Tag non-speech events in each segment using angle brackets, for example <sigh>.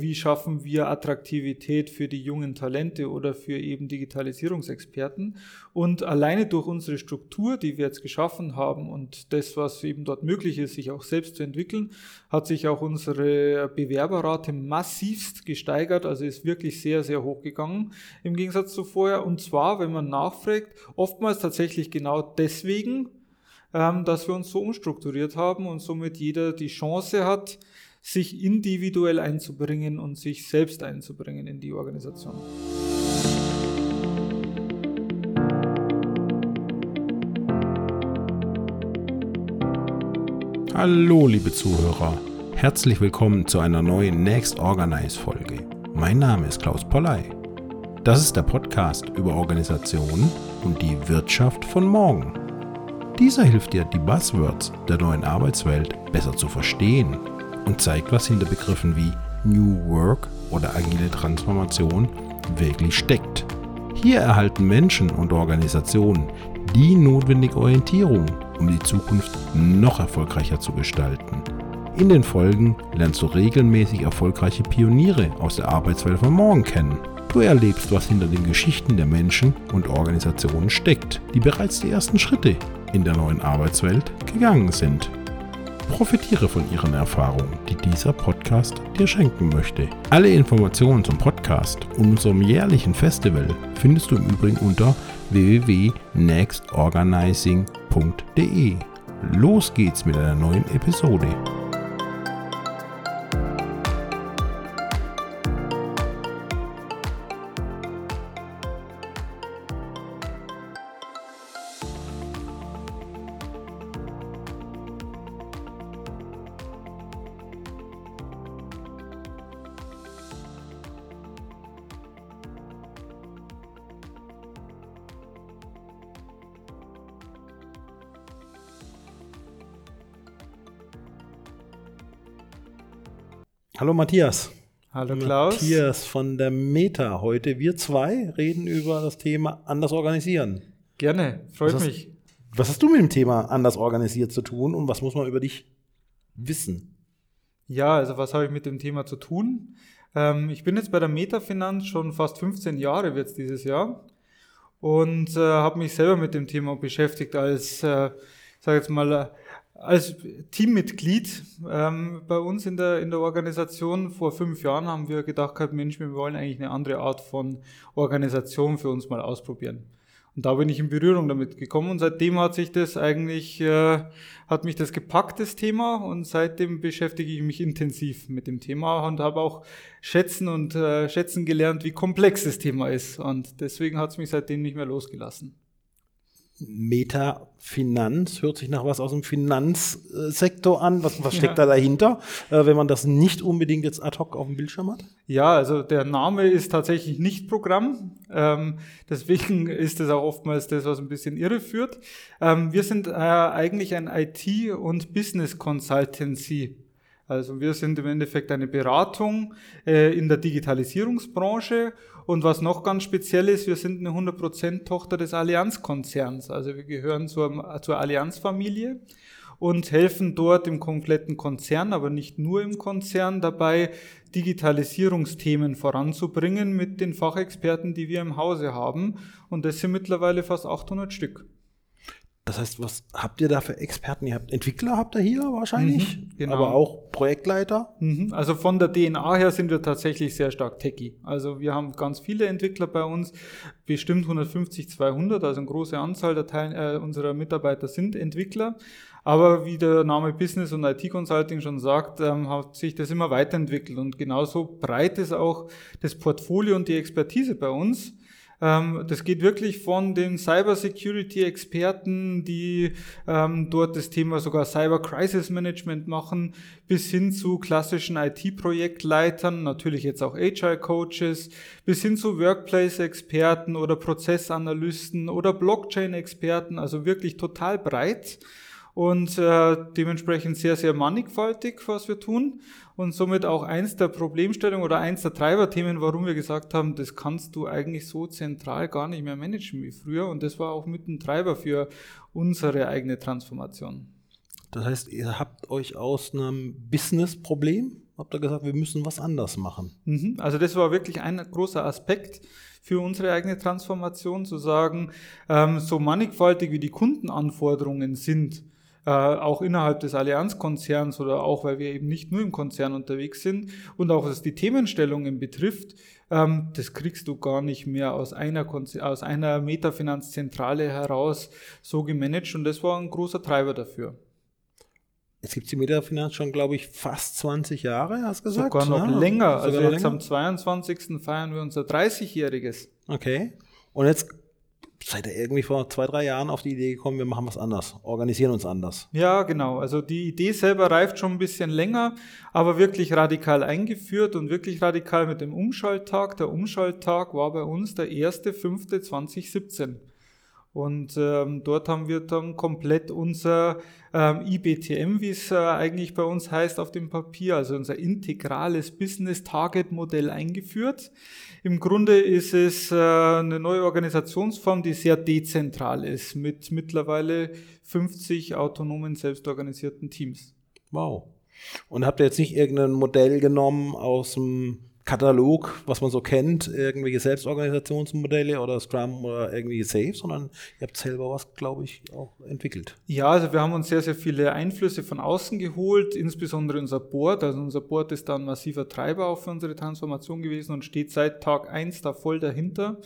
Wie schaffen wir Attraktivität für die jungen Talente oder für eben Digitalisierungsexperten? Und alleine durch unsere Struktur, die wir jetzt geschaffen haben und das, was eben dort möglich ist, sich auch selbst zu entwickeln, hat sich auch unsere Bewerberrate massivst gesteigert. Also ist wirklich sehr, sehr hoch gegangen im Gegensatz zu vorher. Und zwar, wenn man nachfragt, oftmals tatsächlich genau deswegen, ähm, dass wir uns so umstrukturiert haben und somit jeder die Chance hat, sich individuell einzubringen und sich selbst einzubringen in die Organisation. Hallo, liebe Zuhörer. Herzlich willkommen zu einer neuen Next Organize Folge. Mein Name ist Klaus Polley. Das ist der Podcast über Organisationen und die Wirtschaft von morgen. Dieser hilft dir, die Buzzwords der neuen Arbeitswelt besser zu verstehen und zeigt, was hinter Begriffen wie New Work oder agile Transformation wirklich steckt. Hier erhalten Menschen und Organisationen die notwendige Orientierung, um die Zukunft noch erfolgreicher zu gestalten. In den Folgen lernst du regelmäßig erfolgreiche Pioniere aus der Arbeitswelt von morgen kennen. Du erlebst, was hinter den Geschichten der Menschen und Organisationen steckt, die bereits die ersten Schritte in der neuen Arbeitswelt gegangen sind. Profitiere von ihren Erfahrungen, die dieser Podcast dir schenken möchte. Alle Informationen zum Podcast und unserem jährlichen Festival findest du im Übrigen unter www.nextorganizing.de. Los geht's mit einer neuen Episode. Hallo Matthias. Hallo Klaus. Matthias von der Meta heute. Wir zwei reden über das Thema anders organisieren. Gerne, freut was mich. Hast, was hast du mit dem Thema anders organisiert zu tun und was muss man über dich wissen? Ja, also was habe ich mit dem Thema zu tun? Ähm, ich bin jetzt bei der Metafinanz schon fast 15 Jahre jetzt dieses Jahr und äh, habe mich selber mit dem Thema beschäftigt als, äh, ich sage jetzt mal, als Teammitglied ähm, bei uns in der, in der Organisation vor fünf Jahren haben wir gedacht gehabt, Mensch, wir wollen eigentlich eine andere Art von Organisation für uns mal ausprobieren. Und da bin ich in Berührung damit gekommen und seitdem hat sich das eigentlich, äh, hat mich das gepackt, das Thema und seitdem beschäftige ich mich intensiv mit dem Thema und habe auch schätzen und äh, schätzen gelernt, wie komplex das Thema ist und deswegen hat es mich seitdem nicht mehr losgelassen. Metafinanz hört sich nach was aus dem Finanzsektor an. Was, was steckt ja. da dahinter, äh, wenn man das nicht unbedingt jetzt ad hoc auf dem Bildschirm hat? Ja, also der Name ist tatsächlich nicht Programm. Ähm, deswegen <laughs> ist es auch oftmals das, was ein bisschen irreführt. Ähm, wir sind äh, eigentlich ein IT- und Business Consultancy. Also wir sind im Endeffekt eine Beratung äh, in der Digitalisierungsbranche und was noch ganz speziell ist, wir sind eine 100% Tochter des Allianzkonzerns. Also wir gehören zur, zur Allianzfamilie und helfen dort im kompletten Konzern, aber nicht nur im Konzern dabei, Digitalisierungsthemen voranzubringen mit den Fachexperten, die wir im Hause haben. Und das sind mittlerweile fast 800 Stück. Das heißt, was habt ihr da für Experten? Ihr habt Entwickler, habt ihr hier wahrscheinlich, mhm, genau. aber auch Projektleiter? Mhm, also von der DNA her sind wir tatsächlich sehr stark techy. Also wir haben ganz viele Entwickler bei uns, bestimmt 150, 200, also eine große Anzahl der Teil, äh, unserer Mitarbeiter sind Entwickler. Aber wie der Name Business und IT Consulting schon sagt, ähm, hat sich das immer weiterentwickelt und genauso breit ist auch das Portfolio und die Expertise bei uns. Ähm, das geht wirklich von den Cybersecurity-Experten, die ähm, dort das Thema sogar Cyber Crisis Management machen, bis hin zu klassischen IT-Projektleitern, natürlich jetzt auch Agile-Coaches, bis hin zu Workplace-Experten oder Prozessanalysten oder Blockchain-Experten, also wirklich total breit und äh, dementsprechend sehr, sehr mannigfaltig, was wir tun und somit auch eins der Problemstellungen oder eins der Treiberthemen, warum wir gesagt haben, das kannst du eigentlich so zentral gar nicht mehr managen wie früher und das war auch mit ein Treiber für unsere eigene Transformation. Das heißt, ihr habt euch aus einem Business-Problem habt ihr gesagt, wir müssen was anders machen. Mhm. Also das war wirklich ein großer Aspekt für unsere eigene Transformation, zu sagen, ähm, so mannigfaltig wie die Kundenanforderungen sind, äh, auch innerhalb des Allianzkonzerns oder auch, weil wir eben nicht nur im Konzern unterwegs sind und auch was die Themenstellungen betrifft, ähm, das kriegst du gar nicht mehr aus einer, Konzer aus einer Metafinanzzentrale heraus so gemanagt und das war ein großer Treiber dafür. Es gibt die Metafinanz schon, glaube ich, fast 20 Jahre, hast du gesagt? Sogar noch ja, länger. Sogar also jetzt länger? am 22. feiern wir unser 30-jähriges. Okay. Und jetzt seid ihr irgendwie vor zwei, drei Jahren auf die Idee gekommen, wir machen was anders, organisieren uns anders. Ja, genau. Also die Idee selber reift schon ein bisschen länger, aber wirklich radikal eingeführt und wirklich radikal mit dem Umschalttag. Der Umschalttag war bei uns der 1.5.2017. Und ähm, dort haben wir dann komplett unser ähm, IBTM, wie es äh, eigentlich bei uns heißt auf dem Papier, also unser integrales Business Target Modell eingeführt. Im Grunde ist es äh, eine neue Organisationsform, die sehr dezentral ist, mit mittlerweile 50 autonomen, selbstorganisierten Teams. Wow. Und habt ihr jetzt nicht irgendein Modell genommen aus dem Katalog, was man so kennt, irgendwelche Selbstorganisationsmodelle oder Scrum oder irgendwelche Safe, sondern ihr habt selber was, glaube ich, auch entwickelt. Ja, also wir haben uns sehr, sehr viele Einflüsse von außen geholt, insbesondere unser Board. Also unser Board ist da ein massiver Treiber auch für unsere Transformation gewesen und steht seit Tag eins da voll dahinter.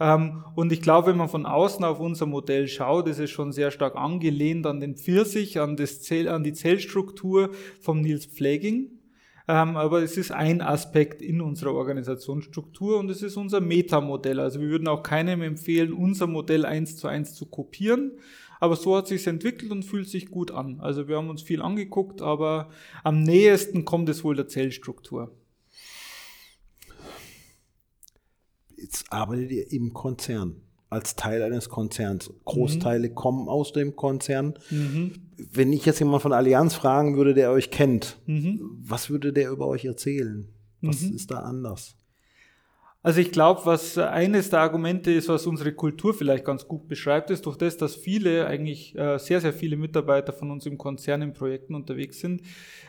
Ähm, und ich glaube, wenn man von außen auf unser Modell schaut, ist es schon sehr stark angelehnt an den Pfirsich, an, das Zell, an die Zellstruktur vom Nils Pfleging. Ähm, aber es ist ein Aspekt in unserer Organisationsstruktur und es ist unser Metamodell. Also wir würden auch keinem empfehlen, unser Modell eins zu eins zu kopieren. Aber so hat sich entwickelt und fühlt sich gut an. Also wir haben uns viel angeguckt, aber am nähesten kommt es wohl der Zellstruktur. Jetzt arbeitet ihr im Konzern als Teil eines Konzerns. Großteile mhm. kommen aus dem Konzern. Mhm. Wenn ich jetzt jemand von Allianz fragen würde, der euch kennt, mhm. was würde der über euch erzählen? Was mhm. ist da anders? Also ich glaube, was eines der Argumente ist, was unsere Kultur vielleicht ganz gut beschreibt, ist durch das, dass viele, eigentlich äh, sehr, sehr viele Mitarbeiter von uns im Konzern in Projekten unterwegs sind,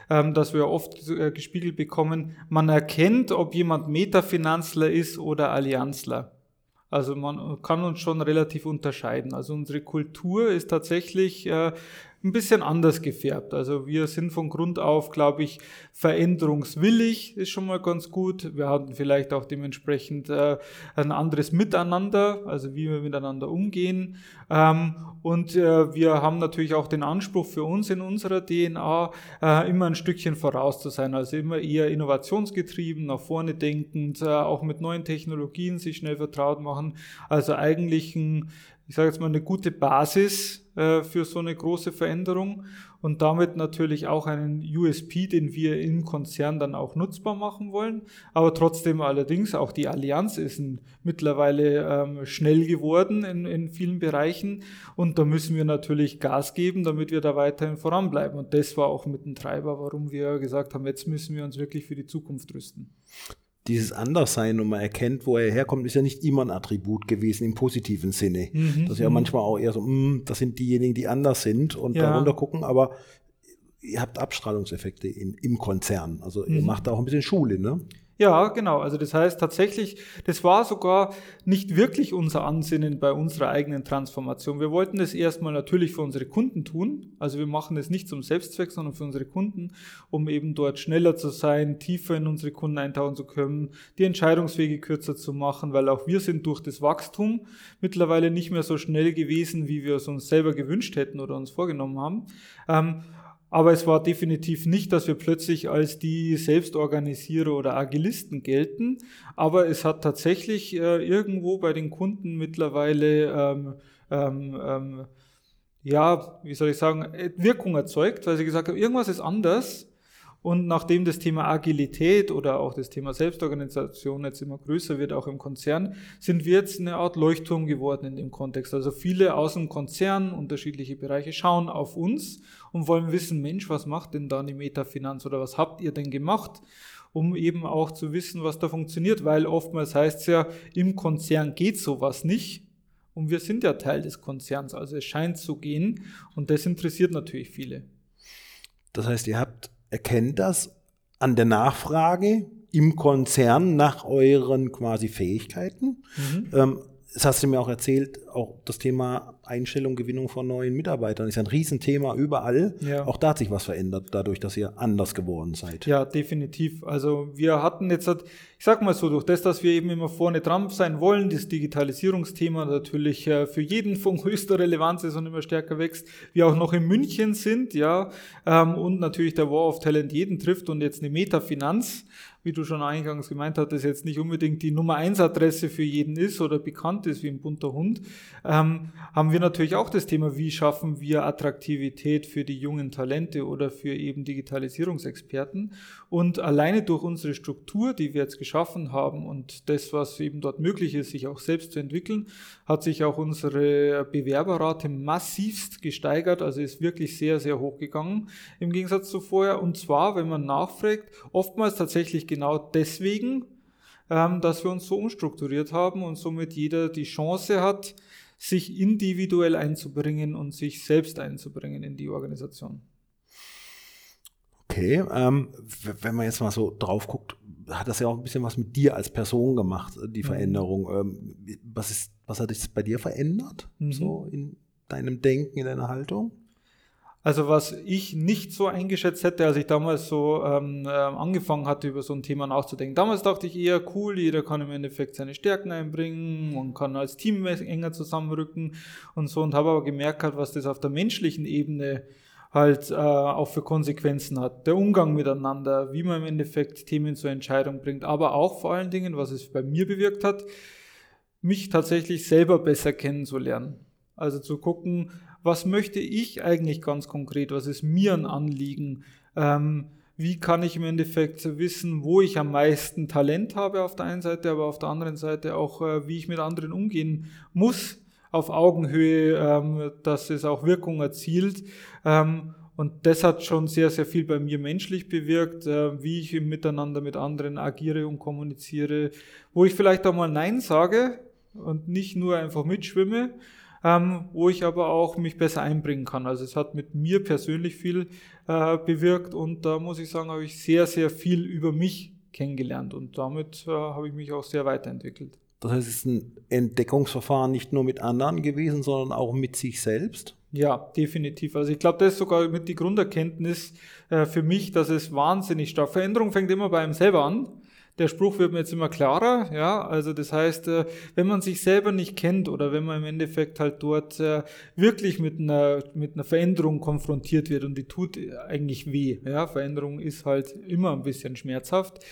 ähm, dass wir oft äh, gespiegelt bekommen, man erkennt, ob jemand Metafinanzler ist oder Allianzler. Also man kann uns schon relativ unterscheiden. Also unsere Kultur ist tatsächlich äh, ein bisschen anders gefärbt. Also wir sind von Grund auf, glaube ich, veränderungswillig, ist schon mal ganz gut. Wir hatten vielleicht auch dementsprechend äh, ein anderes Miteinander, also wie wir miteinander umgehen. Ähm, und äh, wir haben natürlich auch den Anspruch für uns in unserer DNA, äh, immer ein Stückchen voraus zu sein. Also immer eher innovationsgetrieben, nach vorne denkend, äh, auch mit neuen Technologien sich schnell vertraut machen. Also eigentlich ein ich sage jetzt mal, eine gute Basis äh, für so eine große Veränderung und damit natürlich auch einen USP, den wir im Konzern dann auch nutzbar machen wollen. Aber trotzdem allerdings auch die Allianz ist mittlerweile ähm, schnell geworden in, in vielen Bereichen und da müssen wir natürlich Gas geben, damit wir da weiterhin voranbleiben. Und das war auch mit ein Treiber, warum wir gesagt haben, jetzt müssen wir uns wirklich für die Zukunft rüsten dieses Anderssein und man erkennt, wo er herkommt, ist ja nicht immer ein Attribut gewesen im positiven Sinne. Mhm. Das ist ja mhm. manchmal auch eher so, mh, hm, das sind diejenigen, die anders sind und ja. darunter gucken, aber ihr habt Abstrahlungseffekte in, im Konzern. Also mhm. ihr macht da auch ein bisschen Schule, ne? Ja, genau. Also das heißt tatsächlich, das war sogar nicht wirklich unser Ansinnen bei unserer eigenen Transformation. Wir wollten das erstmal natürlich für unsere Kunden tun. Also wir machen es nicht zum Selbstzweck, sondern für unsere Kunden, um eben dort schneller zu sein, tiefer in unsere Kunden eintauchen zu können, die Entscheidungswege kürzer zu machen, weil auch wir sind durch das Wachstum mittlerweile nicht mehr so schnell gewesen, wie wir es uns selber gewünscht hätten oder uns vorgenommen haben. Ähm, aber es war definitiv nicht, dass wir plötzlich als die Selbstorganisierer oder Agilisten gelten. Aber es hat tatsächlich äh, irgendwo bei den Kunden mittlerweile, ähm, ähm, ähm, ja, wie soll ich sagen, Wirkung erzeugt, weil sie gesagt haben, irgendwas ist anders. Und nachdem das Thema Agilität oder auch das Thema Selbstorganisation jetzt immer größer wird, auch im Konzern, sind wir jetzt eine Art Leuchtturm geworden in dem Kontext. Also viele aus dem Konzern, unterschiedliche Bereiche, schauen auf uns und wollen wissen, Mensch, was macht denn da eine Metafinanz oder was habt ihr denn gemacht? um eben auch zu wissen, was da funktioniert, weil oftmals heißt es ja, im Konzern geht sowas nicht. Und wir sind ja Teil des Konzerns, also es scheint zu gehen und das interessiert natürlich viele. Das heißt, ihr habt erkennt das an der Nachfrage im Konzern nach euren quasi Fähigkeiten. Mhm. Ähm, das hast du mir auch erzählt, auch das Thema Einstellung, Gewinnung von neuen Mitarbeitern ist ein Riesenthema überall. Ja. Auch da hat sich was verändert, dadurch, dass ihr anders geworden seid. Ja, definitiv. Also wir hatten jetzt, ich sag mal so, durch das, dass wir eben immer vorne dran sein wollen, das Digitalisierungsthema natürlich äh, für jeden von höchster Relevanz ist und immer stärker wächst, wir auch noch in München sind, ja, ähm, und natürlich der War of Talent jeden trifft und jetzt eine Metafinanz wie du schon eingangs gemeint hattest, jetzt nicht unbedingt die Nummer 1 Adresse für jeden ist oder bekannt ist wie ein bunter Hund, ähm, haben wir natürlich auch das Thema, wie schaffen wir Attraktivität für die jungen Talente oder für eben Digitalisierungsexperten. Und alleine durch unsere Struktur, die wir jetzt geschaffen haben und das, was eben dort möglich ist, sich auch selbst zu entwickeln, hat sich auch unsere Bewerberrate massivst gesteigert, also ist wirklich sehr, sehr hoch gegangen im Gegensatz zu vorher. Und zwar, wenn man nachfragt, oftmals tatsächlich genau deswegen, ähm, dass wir uns so umstrukturiert haben und somit jeder die Chance hat, sich individuell einzubringen und sich selbst einzubringen in die Organisation. Okay, ähm, wenn man jetzt mal so drauf guckt, hat das ja auch ein bisschen was mit dir als Person gemacht, die mhm. Veränderung. Ähm, was, ist, was hat sich bei dir verändert, mhm. so in deinem Denken, in deiner Haltung? Also was ich nicht so eingeschätzt hätte, als ich damals so ähm, äh, angefangen hatte, über so ein Thema nachzudenken. Damals dachte ich eher, cool, jeder kann im Endeffekt seine Stärken einbringen, man kann als Team enger zusammenrücken und so und habe aber gemerkt, was das auf der menschlichen Ebene halt äh, auch für Konsequenzen hat. Der Umgang miteinander, wie man im Endeffekt Themen zur Entscheidung bringt, aber auch vor allen Dingen, was es bei mir bewirkt hat, mich tatsächlich selber besser kennenzulernen. Also zu gucken, was möchte ich eigentlich ganz konkret, was ist mir ein Anliegen, ähm, wie kann ich im Endeffekt wissen, wo ich am meisten Talent habe auf der einen Seite, aber auf der anderen Seite auch, äh, wie ich mit anderen umgehen muss auf Augenhöhe, ähm, dass es auch Wirkung erzielt. Ähm, und das hat schon sehr, sehr viel bei mir menschlich bewirkt, äh, wie ich im Miteinander mit anderen agiere und kommuniziere, wo ich vielleicht auch mal Nein sage und nicht nur einfach mitschwimme, ähm, wo ich aber auch mich besser einbringen kann. Also es hat mit mir persönlich viel äh, bewirkt und da muss ich sagen, habe ich sehr, sehr viel über mich kennengelernt und damit äh, habe ich mich auch sehr weiterentwickelt. Das heißt, es ist ein Entdeckungsverfahren nicht nur mit anderen gewesen, sondern auch mit sich selbst? Ja, definitiv. Also ich glaube, das ist sogar mit die Grunderkenntnis äh, für mich, dass es wahnsinnig stark. Veränderung fängt immer bei einem selber an. Der Spruch wird mir jetzt immer klarer, ja. Also das heißt, äh, wenn man sich selber nicht kennt oder wenn man im Endeffekt halt dort äh, wirklich mit einer, mit einer Veränderung konfrontiert wird und die tut eigentlich weh, ja. Veränderung ist halt immer ein bisschen schmerzhaft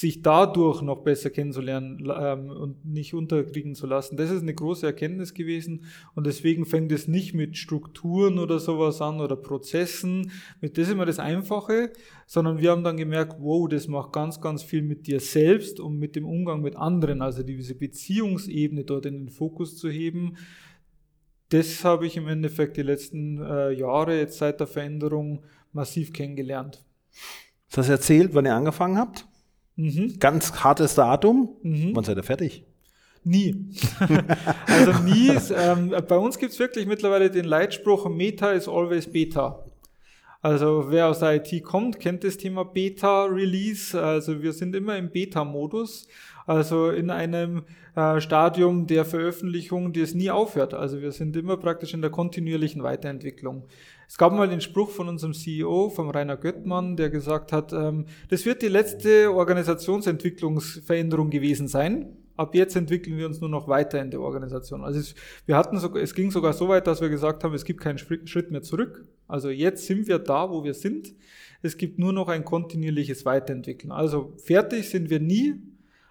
sich dadurch noch besser kennenzulernen ähm, und nicht unterkriegen zu lassen. Das ist eine große Erkenntnis gewesen und deswegen fängt es nicht mit Strukturen oder sowas an oder Prozessen, mit das ist immer das Einfache, sondern wir haben dann gemerkt, wow, das macht ganz, ganz viel mit dir selbst und mit dem Umgang mit anderen, also diese Beziehungsebene dort in den Fokus zu heben. Das habe ich im Endeffekt die letzten äh, Jahre jetzt seit der Veränderung massiv kennengelernt. Das erzählt, wann ihr angefangen habt? Mhm. Ganz hartes Datum. Mhm. Wann seid ihr fertig? Nie. <laughs> also nie. Ist, ähm, bei uns gibt es wirklich mittlerweile den Leitspruch, Meta is always Beta. Also wer aus der IT kommt, kennt das Thema Beta-Release. Also wir sind immer im Beta-Modus, also in einem äh, Stadium der Veröffentlichung, das nie aufhört. Also wir sind immer praktisch in der kontinuierlichen Weiterentwicklung. Es gab mal den Spruch von unserem CEO, vom Rainer Göttmann, der gesagt hat, ähm, das wird die letzte Organisationsentwicklungsveränderung gewesen sein. Ab jetzt entwickeln wir uns nur noch weiter in der Organisation. Also es, wir hatten sogar, es ging sogar so weit, dass wir gesagt haben, es gibt keinen Schritt mehr zurück. Also jetzt sind wir da, wo wir sind. Es gibt nur noch ein kontinuierliches Weiterentwickeln. Also fertig sind wir nie,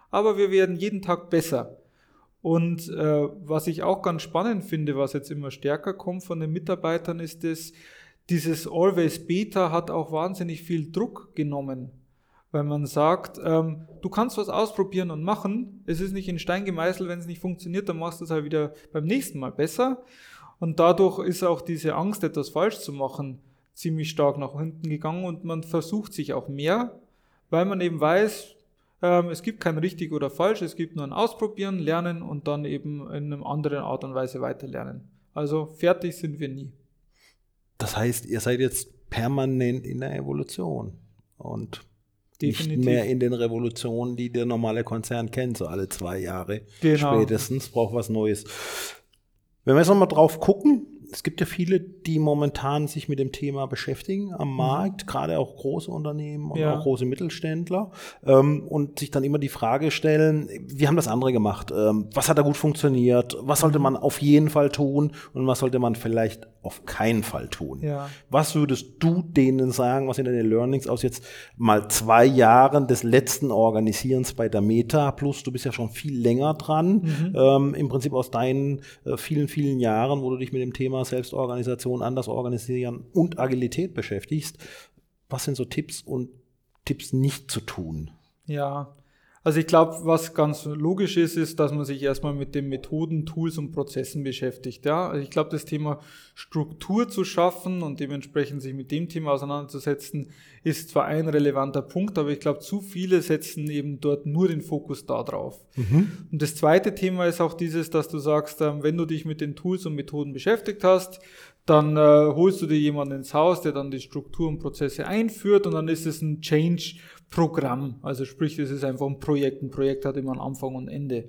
aber wir werden jeden Tag besser. Und äh, was ich auch ganz spannend finde, was jetzt immer stärker kommt von den Mitarbeitern, ist dass dieses Always Beta hat auch wahnsinnig viel Druck genommen. Weil man sagt, ähm, du kannst was ausprobieren und machen. Es ist nicht in Stein gemeißelt, wenn es nicht funktioniert, dann machst du es halt wieder beim nächsten Mal besser. Und dadurch ist auch diese Angst, etwas falsch zu machen, ziemlich stark nach hinten gegangen und man versucht sich auch mehr, weil man eben weiß, es gibt kein richtig oder falsch, es gibt nur ein Ausprobieren, Lernen und dann eben in einer anderen Art und Weise weiterlernen. Also fertig sind wir nie. Das heißt, ihr seid jetzt permanent in der Evolution. und Definitiv. nicht mehr in den Revolutionen, die der normale Konzern kennt, so alle zwei Jahre genau. spätestens, braucht was Neues. Wenn wir jetzt nochmal drauf gucken, es gibt ja viele, die momentan sich mit dem Thema beschäftigen am mhm. Markt, mhm. gerade auch große Unternehmen und ja. auch große Mittelständler ähm, und sich dann immer die Frage stellen, wie haben das andere gemacht? Ähm, was hat da gut funktioniert? Was sollte man auf jeden Fall tun und was sollte man vielleicht auf keinen Fall tun? Ja. Was würdest du denen sagen, was sind deine Learnings aus jetzt mal zwei Jahren des letzten Organisierens bei der Meta plus du bist ja schon viel länger dran, mhm. ähm, im Prinzip aus deinen äh, vielen, vielen Jahren, wo du dich mit dem Thema Selbstorganisation, anders organisieren und Agilität beschäftigst. Was sind so Tipps und Tipps nicht zu tun? Ja, also ich glaube, was ganz logisch ist, ist, dass man sich erstmal mit den Methoden, Tools und Prozessen beschäftigt. Ja, also ich glaube, das Thema Struktur zu schaffen und dementsprechend sich mit dem Thema auseinanderzusetzen, ist zwar ein relevanter Punkt, aber ich glaube, zu viele setzen eben dort nur den Fokus da drauf. Mhm. Und das zweite Thema ist auch dieses, dass du sagst, ähm, wenn du dich mit den Tools und Methoden beschäftigt hast, dann äh, holst du dir jemanden ins Haus, der dann die Struktur und Prozesse einführt und dann ist es ein Change-Programm. Also sprich, es ist einfach ein Projekt. Ein Projekt hat immer einen Anfang und Ende.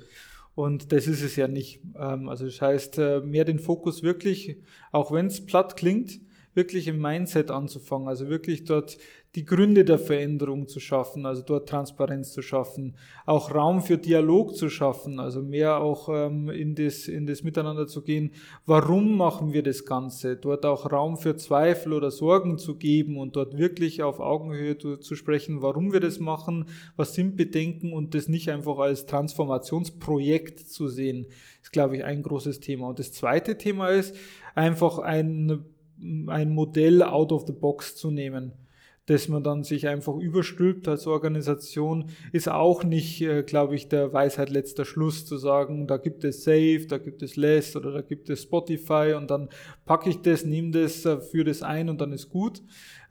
Und das ist es ja nicht. Ähm, also das heißt, äh, mehr den Fokus wirklich, auch wenn es platt klingt, wirklich im Mindset anzufangen. Also wirklich dort die Gründe der Veränderung zu schaffen, also dort Transparenz zu schaffen, auch Raum für Dialog zu schaffen, also mehr auch ähm, in, das, in das Miteinander zu gehen. Warum machen wir das Ganze? Dort auch Raum für Zweifel oder Sorgen zu geben und dort wirklich auf Augenhöhe zu, zu sprechen, warum wir das machen, was sind Bedenken und das nicht einfach als Transformationsprojekt zu sehen, ist, glaube ich, ein großes Thema. Und das zweite Thema ist einfach ein, ein Modell out of the box zu nehmen dass man dann sich einfach überstülpt als Organisation, ist auch nicht, äh, glaube ich, der Weisheit letzter Schluss zu sagen, da gibt es Safe, da gibt es Less oder da gibt es Spotify und dann packe ich das, nehme das, äh, führe das ein und dann ist gut,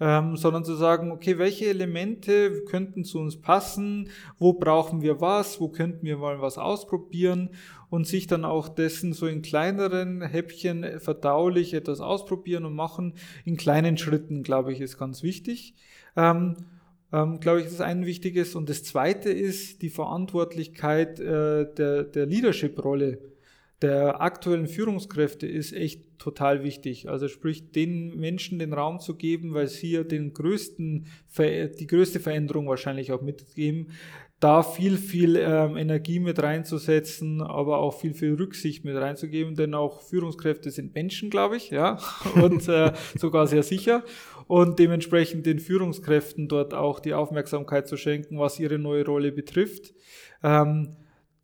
ähm, sondern zu sagen, okay, welche Elemente könnten zu uns passen, wo brauchen wir was, wo könnten wir mal was ausprobieren und sich dann auch dessen so in kleineren Häppchen verdaulich etwas ausprobieren und machen. In kleinen Schritten, glaube ich, ist ganz wichtig. Ähm, ähm, glaube ich, das ist ein wichtiges. Und das zweite ist die Verantwortlichkeit äh, der, der Leadership-Rolle der aktuellen Führungskräfte ist echt total wichtig. Also sprich, den Menschen den Raum zu geben, weil sie ja den größten, die größte Veränderung wahrscheinlich auch mitgeben, da viel, viel ähm, Energie mit reinzusetzen, aber auch viel, viel Rücksicht mit reinzugeben, denn auch Führungskräfte sind Menschen, glaube ich, ja, <laughs> und äh, sogar sehr sicher. Und dementsprechend den Führungskräften dort auch die Aufmerksamkeit zu schenken, was ihre neue Rolle betrifft. Ähm,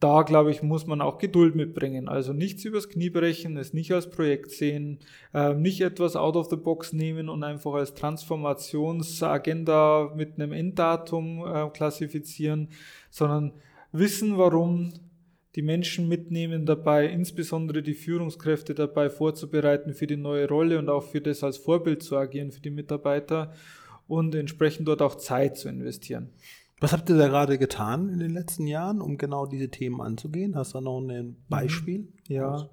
da, glaube ich, muss man auch Geduld mitbringen. Also nichts übers Knie brechen, es nicht als Projekt sehen, äh, nicht etwas out of the box nehmen und einfach als Transformationsagenda mit einem Enddatum äh, klassifizieren, sondern wissen, warum die Menschen mitnehmen dabei, insbesondere die Führungskräfte dabei vorzubereiten für die neue Rolle und auch für das als Vorbild zu agieren für die Mitarbeiter und entsprechend dort auch Zeit zu investieren. Was habt ihr da gerade getan in den letzten Jahren, um genau diese Themen anzugehen? Hast du da noch ein mhm. Beispiel? Ja.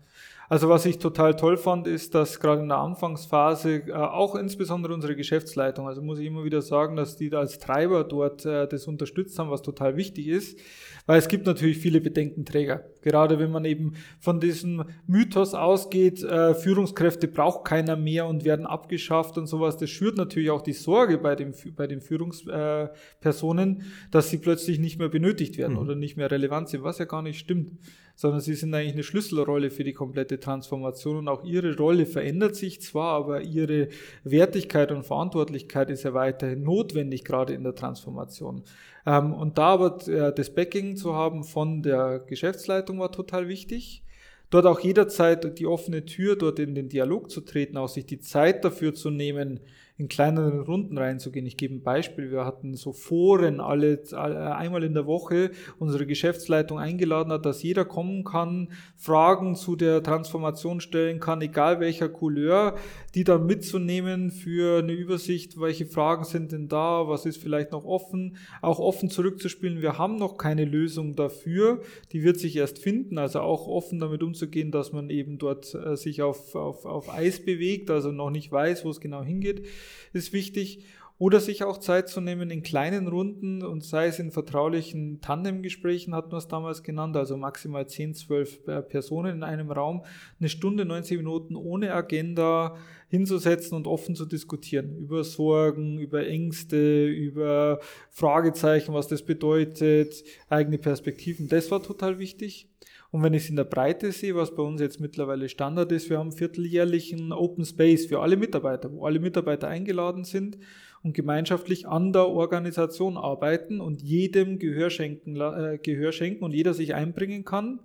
Also was ich total toll fand, ist, dass gerade in der Anfangsphase äh, auch insbesondere unsere Geschäftsleitung, also muss ich immer wieder sagen, dass die da als Treiber dort äh, das unterstützt haben, was total wichtig ist, weil es gibt natürlich viele Bedenkenträger. Gerade wenn man eben von diesem Mythos ausgeht, äh, Führungskräfte braucht keiner mehr und werden abgeschafft und sowas, das schürt natürlich auch die Sorge bei, dem, bei den Führungspersonen, dass sie plötzlich nicht mehr benötigt werden mhm. oder nicht mehr relevant sind, was ja gar nicht stimmt, sondern sie sind eigentlich eine Schlüsselrolle für die komplette Transformation und auch ihre Rolle verändert sich zwar, aber ihre Wertigkeit und Verantwortlichkeit ist ja weiterhin notwendig, gerade in der Transformation. Ähm, und da aber äh, das Backing zu haben von der Geschäftsleitung war total wichtig. Dort auch jederzeit die offene Tür, dort in den Dialog zu treten, auch sich die Zeit dafür zu nehmen, in kleineren Runden reinzugehen. Ich gebe ein Beispiel. Wir hatten so Foren alle, einmal in der Woche unsere Geschäftsleitung eingeladen hat, dass jeder kommen kann, Fragen zu der Transformation stellen kann, egal welcher Couleur, die dann mitzunehmen für eine Übersicht, welche Fragen sind denn da, was ist vielleicht noch offen, auch offen zurückzuspielen. Wir haben noch keine Lösung dafür. Die wird sich erst finden, also auch offen damit umzugehen, dass man eben dort äh, sich auf, auf, auf Eis bewegt, also noch nicht weiß, wo es genau hingeht ist wichtig. oder sich auch Zeit zu nehmen in kleinen Runden und sei es in vertraulichen Tandemgesprächen, hatten wir es damals genannt, also maximal 10, 12 äh, Personen in einem Raum, eine Stunde, 90 Minuten ohne Agenda hinzusetzen und offen zu diskutieren über Sorgen, über Ängste, über Fragezeichen, was das bedeutet, eigene Perspektiven. Das war total wichtig. Und wenn ich es in der Breite sehe, was bei uns jetzt mittlerweile Standard ist, wir haben vierteljährlichen Open Space für alle Mitarbeiter, wo alle Mitarbeiter eingeladen sind und gemeinschaftlich an der Organisation arbeiten und jedem Gehör schenken, äh, Gehör schenken und jeder sich einbringen kann,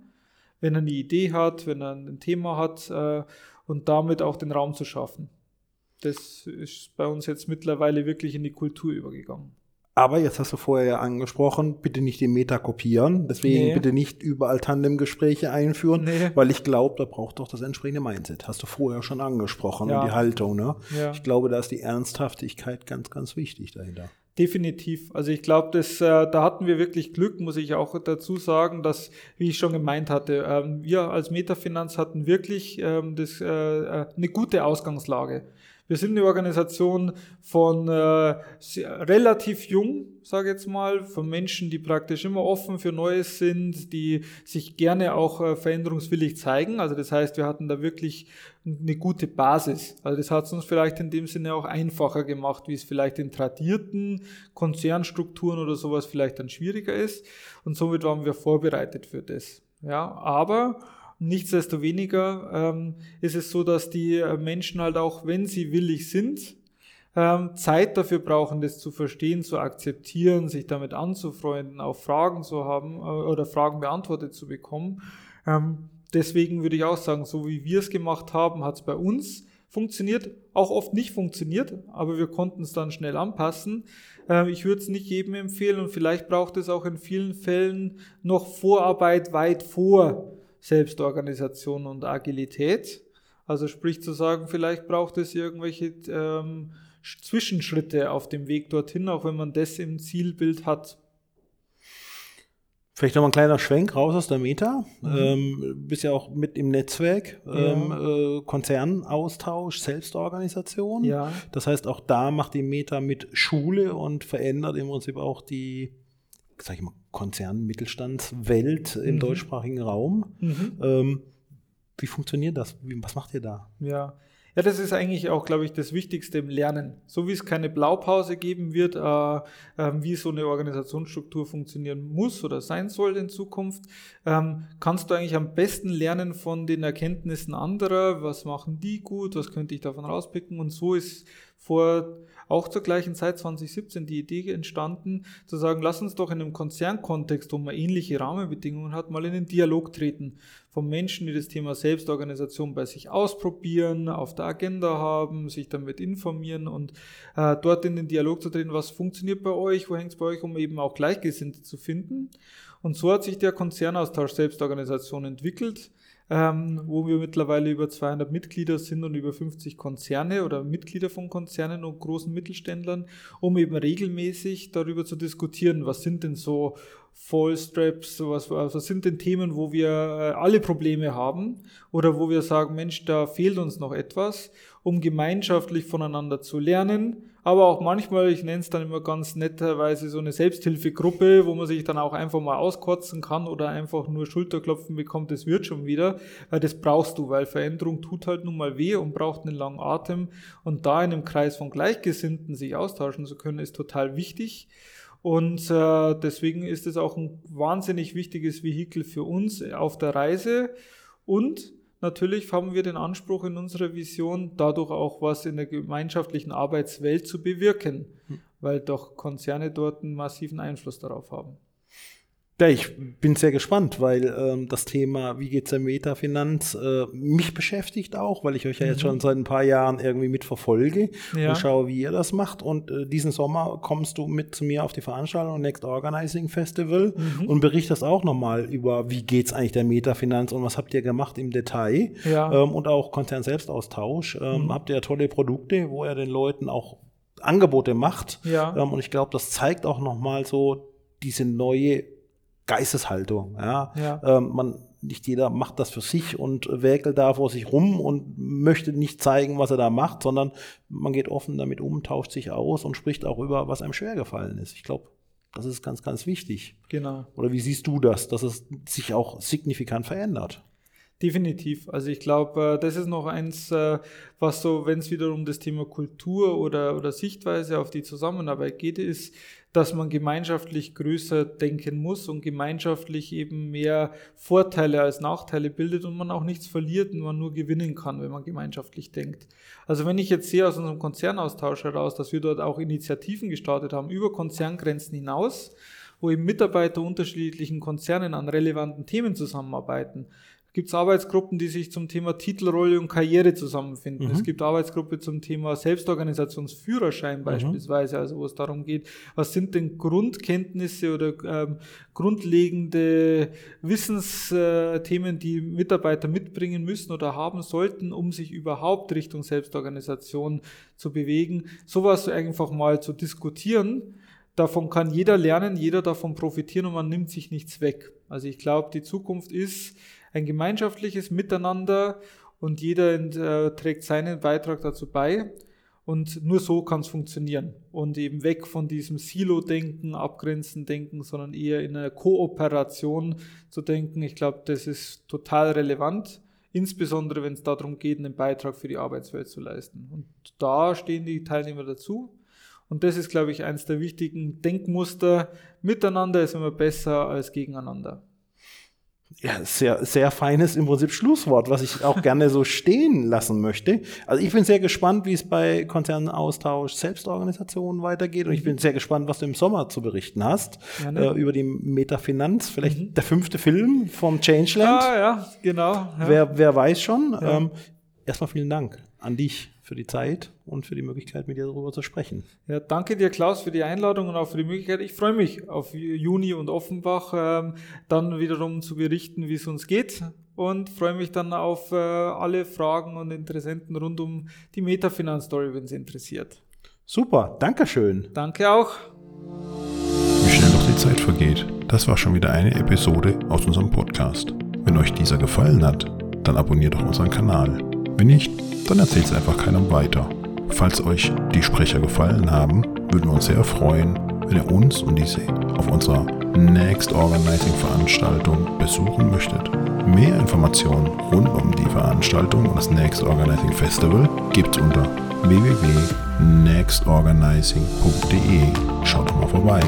wenn er eine Idee hat, wenn er ein Thema hat äh, und damit auch den Raum zu schaffen. Das ist bei uns jetzt mittlerweile wirklich in die Kultur übergegangen. Aber jetzt hast du vorher ja angesprochen, bitte nicht den Meta kopieren. Deswegen nee. bitte nicht überall Tandemgespräche einführen, nee. weil ich glaube, da braucht doch das entsprechende Mindset. Hast du vorher schon angesprochen ja. und die Haltung. Ne? Ja. Ich glaube, da ist die Ernsthaftigkeit ganz, ganz wichtig dahinter. Definitiv. Also ich glaube, äh, da hatten wir wirklich Glück, muss ich auch dazu sagen, dass, wie ich schon gemeint hatte, ähm, wir als Metafinanz hatten wirklich ähm, das, äh, äh eine gute Ausgangslage. Wir sind eine Organisation von äh, relativ jung, sage ich jetzt mal, von Menschen, die praktisch immer offen für Neues sind, die sich gerne auch äh, veränderungswillig zeigen. Also das heißt, wir hatten da wirklich eine gute Basis. Also das hat es uns vielleicht in dem Sinne auch einfacher gemacht, wie es vielleicht in tradierten Konzernstrukturen oder sowas vielleicht dann schwieriger ist. Und somit waren wir vorbereitet für das. Ja, aber Nichtsdestoweniger ähm, ist es so, dass die äh, Menschen halt auch, wenn sie willig sind, ähm, Zeit dafür brauchen, das zu verstehen, zu akzeptieren, sich damit anzufreunden, auch Fragen zu haben äh, oder Fragen beantwortet zu bekommen. Ähm, deswegen würde ich auch sagen, so wie wir es gemacht haben, hat es bei uns funktioniert, auch oft nicht funktioniert, aber wir konnten es dann schnell anpassen. Äh, ich würde es nicht jedem empfehlen und vielleicht braucht es auch in vielen Fällen noch Vorarbeit weit vor Selbstorganisation und Agilität. Also sprich zu sagen, vielleicht braucht es irgendwelche ähm, Zwischenschritte auf dem Weg dorthin, auch wenn man das im Zielbild hat. Vielleicht nochmal ein kleiner Schwenk raus aus der Meta. Mhm. Ähm, bist ja auch mit im Netzwerk, ja. ähm, äh, Konzernaustausch, Selbstorganisation. Ja. Das heißt, auch da macht die Meta mit Schule und verändert im Prinzip auch die sag ich mal, Konzern-Mittelstandswelt im mhm. deutschsprachigen Raum. Mhm. Ähm, wie funktioniert das? Wie, was macht ihr da? Ja. Ja, das ist eigentlich auch, glaube ich, das Wichtigste im Lernen. So wie es keine Blaupause geben wird, äh, äh, wie so eine Organisationsstruktur funktionieren muss oder sein soll in Zukunft, ähm, kannst du eigentlich am besten lernen von den Erkenntnissen anderer. Was machen die gut? Was könnte ich davon rauspicken? Und so ist vor auch zur gleichen Zeit 2017 die Idee entstanden, zu sagen, lass uns doch in einem Konzernkontext, wo man ähnliche Rahmenbedingungen hat, mal in den Dialog treten. Von Menschen, die das Thema Selbstorganisation bei sich ausprobieren, auf der Agenda haben, sich damit informieren und äh, dort in den Dialog zu treten, was funktioniert bei euch, wo hängt es bei euch, um eben auch Gleichgesinnte zu finden. Und so hat sich der Konzernaustausch Selbstorganisation entwickelt ähm, wo wir mittlerweile über 200 Mitglieder sind und über 50 Konzerne oder Mitglieder von Konzernen und großen Mittelständlern, um eben regelmäßig darüber zu diskutieren, was sind denn so Fallstraps, was, was sind denn Themen, wo wir äh, alle Probleme haben oder wo wir sagen, Mensch, da fehlt uns noch etwas, um gemeinschaftlich voneinander zu lernen aber auch manchmal, ich nenne es dann immer ganz netterweise so eine Selbsthilfegruppe, wo man sich dann auch einfach mal auskotzen kann oder einfach nur Schulterklopfen bekommt, das wird schon wieder. Das brauchst du, weil Veränderung tut halt nun mal weh und braucht einen langen Atem. Und da in einem Kreis von Gleichgesinnten sich austauschen zu können, ist total wichtig. Und äh, deswegen ist es auch ein wahnsinnig wichtiges Vehikel für uns auf der Reise. Und Natürlich haben wir den Anspruch in unserer Vision, dadurch auch was in der gemeinschaftlichen Arbeitswelt zu bewirken, hm. weil doch Konzerne dort einen massiven Einfluss darauf haben. Ja, ich bin sehr gespannt, weil ähm, das Thema, wie geht's der Metafinanz, äh, mich beschäftigt auch, weil ich euch ja jetzt mhm. schon seit ein paar Jahren irgendwie mitverfolge ja. und schaue, wie ihr das macht. Und äh, diesen Sommer kommst du mit zu mir auf die Veranstaltung Next Organizing Festival mhm. und berichtest auch nochmal über, wie geht's eigentlich der Metafinanz und was habt ihr gemacht im Detail ja. ähm, und auch Konzern-Selbstaustausch. Ähm, mhm. Habt ihr tolle Produkte, wo ihr den Leuten auch Angebote macht. Ja. Ähm, und ich glaube, das zeigt auch nochmal so diese neue Geisteshaltung. Ja? ja. Ähm, man nicht jeder macht das für sich und wägelt da vor sich rum und möchte nicht zeigen, was er da macht, sondern man geht offen damit um, tauscht sich aus und spricht auch über, was einem schwer gefallen ist. Ich glaube, das ist ganz, ganz wichtig. Genau. Oder wie siehst du das, dass es sich auch signifikant verändert? Definitiv. Also ich glaube, äh, das ist noch eins, äh, was so, wenn es wieder um das Thema Kultur oder, oder Sichtweise auf die Zusammenarbeit geht, ist, dass man gemeinschaftlich größer denken muss und gemeinschaftlich eben mehr Vorteile als Nachteile bildet und man auch nichts verliert und man nur gewinnen kann, wenn man gemeinschaftlich denkt. Also wenn ich jetzt sehe aus unserem Konzernaustausch heraus, dass wir dort auch Initiativen gestartet haben über Konzerngrenzen hinaus, wo eben Mitarbeiter unterschiedlichen Konzernen an relevanten Themen zusammenarbeiten gibt es Arbeitsgruppen, die sich zum Thema Titelrolle und Karriere zusammenfinden. Mhm. Es gibt Arbeitsgruppe zum Thema Selbstorganisationsführerschein mhm. beispielsweise, also wo es darum geht, was sind denn Grundkenntnisse oder ähm, grundlegende Wissensthemen, die Mitarbeiter mitbringen müssen oder haben sollten, um sich überhaupt Richtung Selbstorganisation zu bewegen. Sowas einfach mal zu diskutieren. Davon kann jeder lernen, jeder davon profitieren und man nimmt sich nichts weg. Also ich glaube, die Zukunft ist, ein gemeinschaftliches Miteinander und jeder äh, trägt seinen Beitrag dazu bei. Und nur so kann es funktionieren. Und eben weg von diesem Silo-Denken, Abgrenzen-Denken, sondern eher in einer Kooperation zu denken. Ich glaube, das ist total relevant, insbesondere wenn es darum geht, einen Beitrag für die Arbeitswelt zu leisten. Und da stehen die Teilnehmer dazu. Und das ist, glaube ich, eines der wichtigen Denkmuster. Miteinander ist immer besser als gegeneinander ja, sehr, sehr feines im Prinzip Schlusswort, was ich auch gerne so stehen lassen möchte. Also ich bin sehr gespannt, wie es bei Konzernaustausch Selbstorganisationen weitergeht und ich bin sehr gespannt, was du im Sommer zu berichten hast ja, ne? äh, über die Metafinanz, vielleicht mhm. der fünfte Film vom Changeland. Ja, ja, genau. Ja. Wer, wer weiß schon. Ähm, erstmal vielen Dank an dich für die Zeit und für die Möglichkeit, mit dir darüber zu sprechen. Ja, danke dir, Klaus, für die Einladung und auch für die Möglichkeit. Ich freue mich auf Juni und Offenbach, ähm, dann wiederum zu berichten, wie es uns geht und freue mich dann auf äh, alle Fragen und Interessenten rund um die Metafinanz-Story, wenn es interessiert. Super, Dankeschön. Danke auch. Wie schnell noch die Zeit vergeht. Das war schon wieder eine Episode aus unserem Podcast. Wenn euch dieser gefallen hat, dann abonniert doch unseren Kanal. Wenn nicht, dann erzählt es einfach keinem weiter. Falls euch die Sprecher gefallen haben, würden wir uns sehr freuen, wenn ihr uns und diese auf unserer Next Organizing Veranstaltung besuchen möchtet. Mehr Informationen rund um die Veranstaltung und das Next Organizing Festival gibt es unter www.nextorganizing.de. Schaut doch mal vorbei.